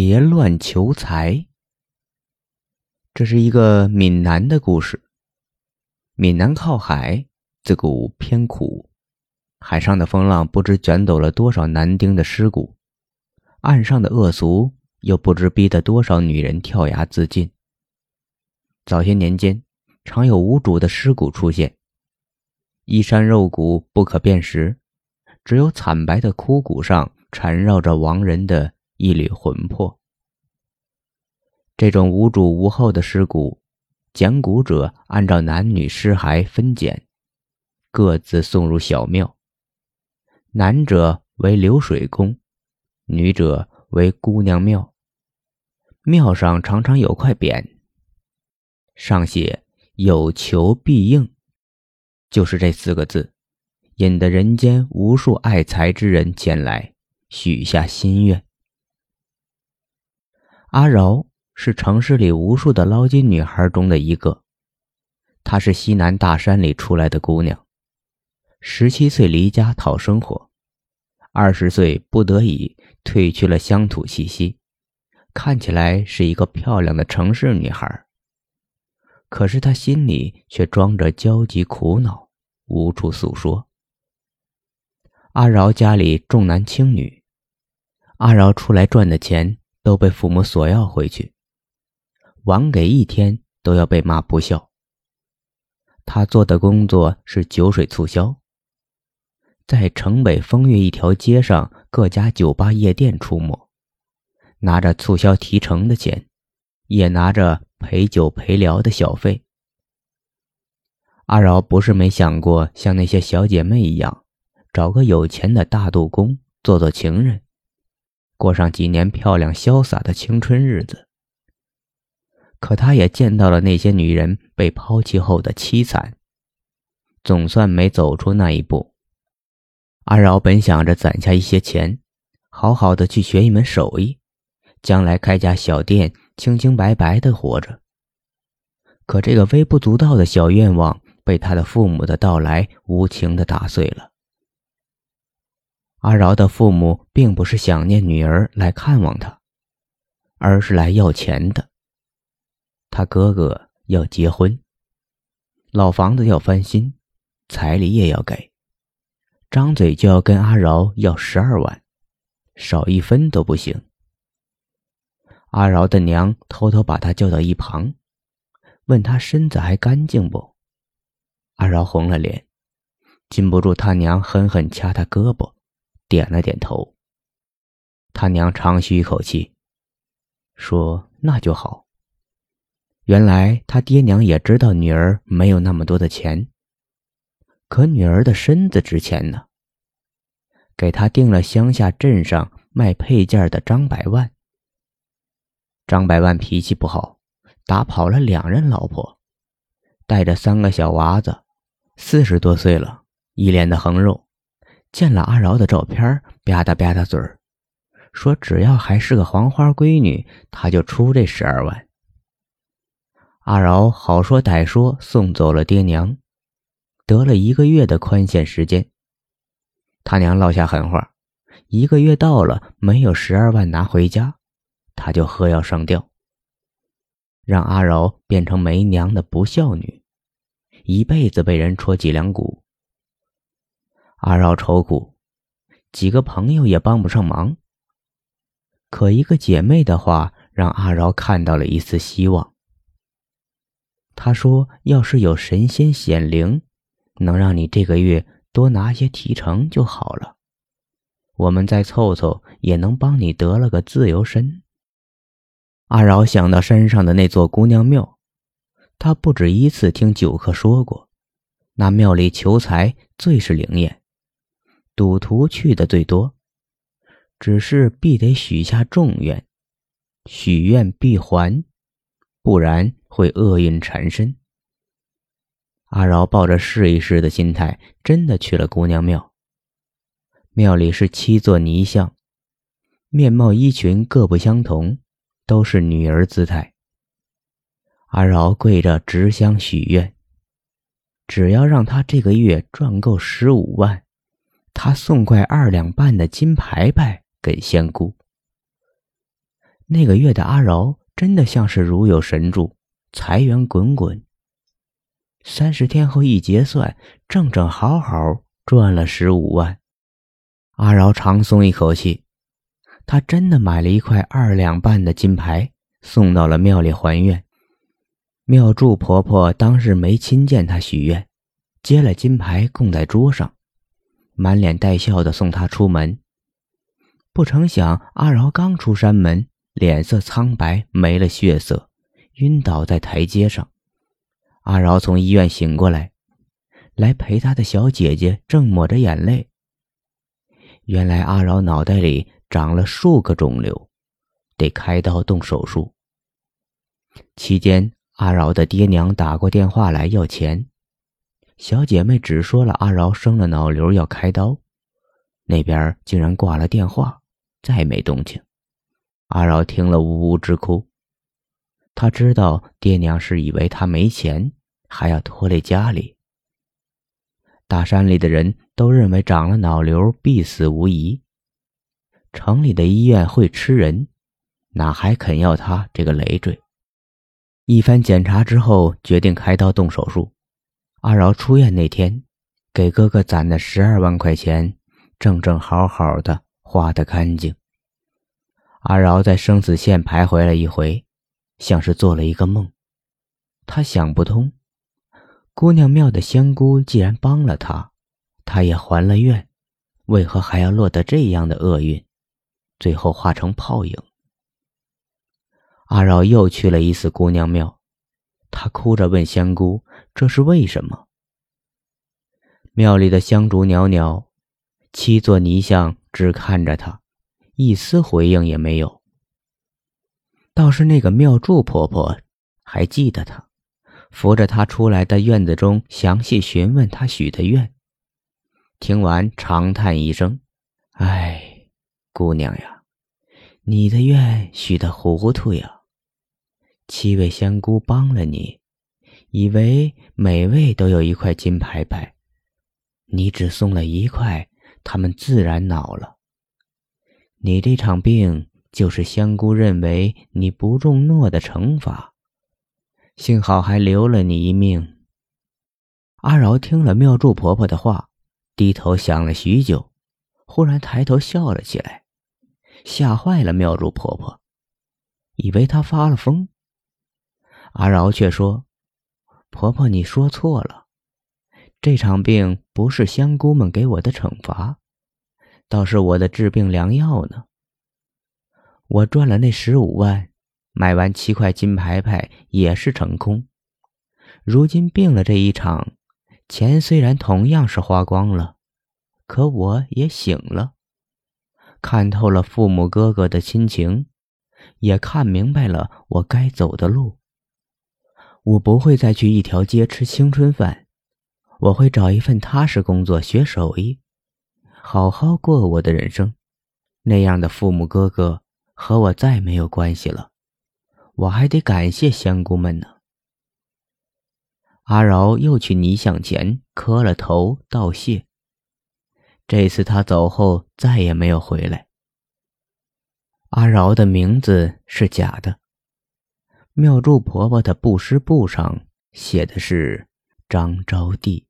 别乱求财。这是一个闽南的故事。闽南靠海，自古偏苦，海上的风浪不知卷走了多少男丁的尸骨，岸上的恶俗又不知逼得多少女人跳崖自尽。早些年间，常有无主的尸骨出现，衣衫肉骨不可辨识，只有惨白的枯骨上缠绕着亡人的。一缕魂魄。这种无主无后的尸骨，捡骨者按照男女尸骸分拣，各自送入小庙。男者为流水宫，女者为姑娘庙。庙上常常有块匾，上写“有求必应”，就是这四个字，引得人间无数爱财之人前来许下心愿。阿饶是城市里无数的捞金女孩中的一个。她是西南大山里出来的姑娘，十七岁离家讨生活，二十岁不得已褪去了乡土气息，看起来是一个漂亮的城市女孩。可是她心里却装着焦急苦恼，无处诉说。阿饶家里重男轻女，阿饶出来赚的钱。都被父母索要回去，晚给一天都要被骂不孝。他做的工作是酒水促销，在城北风月一条街上各家酒吧夜店出没，拿着促销提成的钱，也拿着陪酒陪聊的小费。阿饶不是没想过像那些小姐妹一样，找个有钱的大度公做做情人。过上几年漂亮潇洒的青春日子，可他也见到了那些女人被抛弃后的凄惨，总算没走出那一步。阿饶本想着攒下一些钱，好好的去学一门手艺，将来开家小店，清清白白的活着。可这个微不足道的小愿望，被他的父母的到来无情的打碎了。阿饶的父母并不是想念女儿来看望他，而是来要钱的。他哥哥要结婚，老房子要翻新，彩礼也要给，张嘴就要跟阿饶要十二万，少一分都不行。阿饶的娘偷偷把他叫到一旁，问他身子还干净不？阿饶红了脸，禁不住他娘狠狠掐他胳膊。点了点头。他娘长吁一口气，说：“那就好。”原来他爹娘也知道女儿没有那么多的钱，可女儿的身子值钱呢。给他定了乡下镇上卖配件的张百万。张百万脾气不好，打跑了两任老婆，带着三个小娃子，四十多岁了，一脸的横肉。见了阿饶的照片，吧嗒吧嗒嘴儿，说：“只要还是个黄花闺女，他就出这十二万。”阿饶好说歹说，送走了爹娘，得了一个月的宽限时间。他娘落下狠话：一个月到了，没有十二万拿回家，他就喝药上吊，让阿饶变成没娘的不孝女，一辈子被人戳脊梁骨。阿饶愁苦，几个朋友也帮不上忙。可一个姐妹的话，让阿饶看到了一丝希望。她说：“要是有神仙显灵，能让你这个月多拿些提成就好了。我们再凑凑，也能帮你得了个自由身。”阿饶想到山上的那座姑娘庙，他不止一次听酒客说过，那庙里求财最是灵验。赌徒去的最多，只是必得许下重愿，许愿必还，不然会厄运缠身。阿饶抱着试一试的心态，真的去了姑娘庙。庙里是七座泥像，面貌衣裙各不相同，都是女儿姿态。阿饶跪着执香许愿，只要让他这个月赚够十五万。他送块二两半的金牌牌给仙姑。那个月的阿饶真的像是如有神助，财源滚滚。三十天后一结算，正正好好赚了十五万。阿饶长松一口气，他真的买了一块二两半的金牌，送到了庙里还愿。庙祝婆婆当日没亲见他许愿，接了金牌供在桌上，满脸带笑的送他出门。不成想，阿饶刚出山门，脸色苍白，没了血色，晕倒在台阶上。阿饶从医院醒过来，来陪他的小姐姐正抹着眼泪。原来阿饶脑袋里长了数个肿瘤，得开刀动手术。期间，阿饶的爹娘打过电话来要钱，小姐妹只说了阿饶生了脑瘤要开刀，那边竟然挂了电话，再没动静。阿饶听了呜呜直哭，他知道爹娘是以为他没钱。还要拖累家里。大山里的人都认为长了脑瘤必死无疑。城里的医院会吃人，哪还肯要他这个累赘？一番检查之后，决定开刀动手术。阿饶出院那天，给哥哥攒的十二万块钱，正正好好的花得干净。阿饶在生死线徘徊了一回，像是做了一个梦。他想不通。姑娘庙的香菇既然帮了他，他也还了愿，为何还要落得这样的厄运，最后化成泡影？阿饶又去了一次姑娘庙，他哭着问香菇：“这是为什么？”庙里的香烛袅袅，七座泥像只看着他，一丝回应也没有。倒是那个庙祝婆婆还记得他。扶着他出来的院子中，详细询问他许的愿。听完，长叹一声：“哎，姑娘呀，你的愿许的糊涂呀！七位仙姑帮了你，以为每位都有一块金牌牌，你只送了一块，他们自然恼了。你这场病，就是香菇认为你不中诺的惩罚。”幸好还留了你一命。阿饶听了妙祝婆婆的话，低头想了许久，忽然抬头笑了起来，吓坏了妙祝婆婆，以为她发了疯。阿饶却说：“婆婆，你说错了，这场病不是香菇们给我的惩罚，倒是我的治病良药呢。我赚了那十五万。”买完七块金牌牌也是成空，如今病了这一场，钱虽然同样是花光了，可我也醒了，看透了父母哥哥的亲情，也看明白了我该走的路。我不会再去一条街吃青春饭，我会找一份踏实工作学手艺，好好过我的人生。那样的父母哥哥和我再没有关系了。我还得感谢仙姑们呢。阿饶又去泥像前磕了头道谢。这次他走后再也没有回来。阿饶的名字是假的，妙祝婆婆的布施簿上写的是张招娣。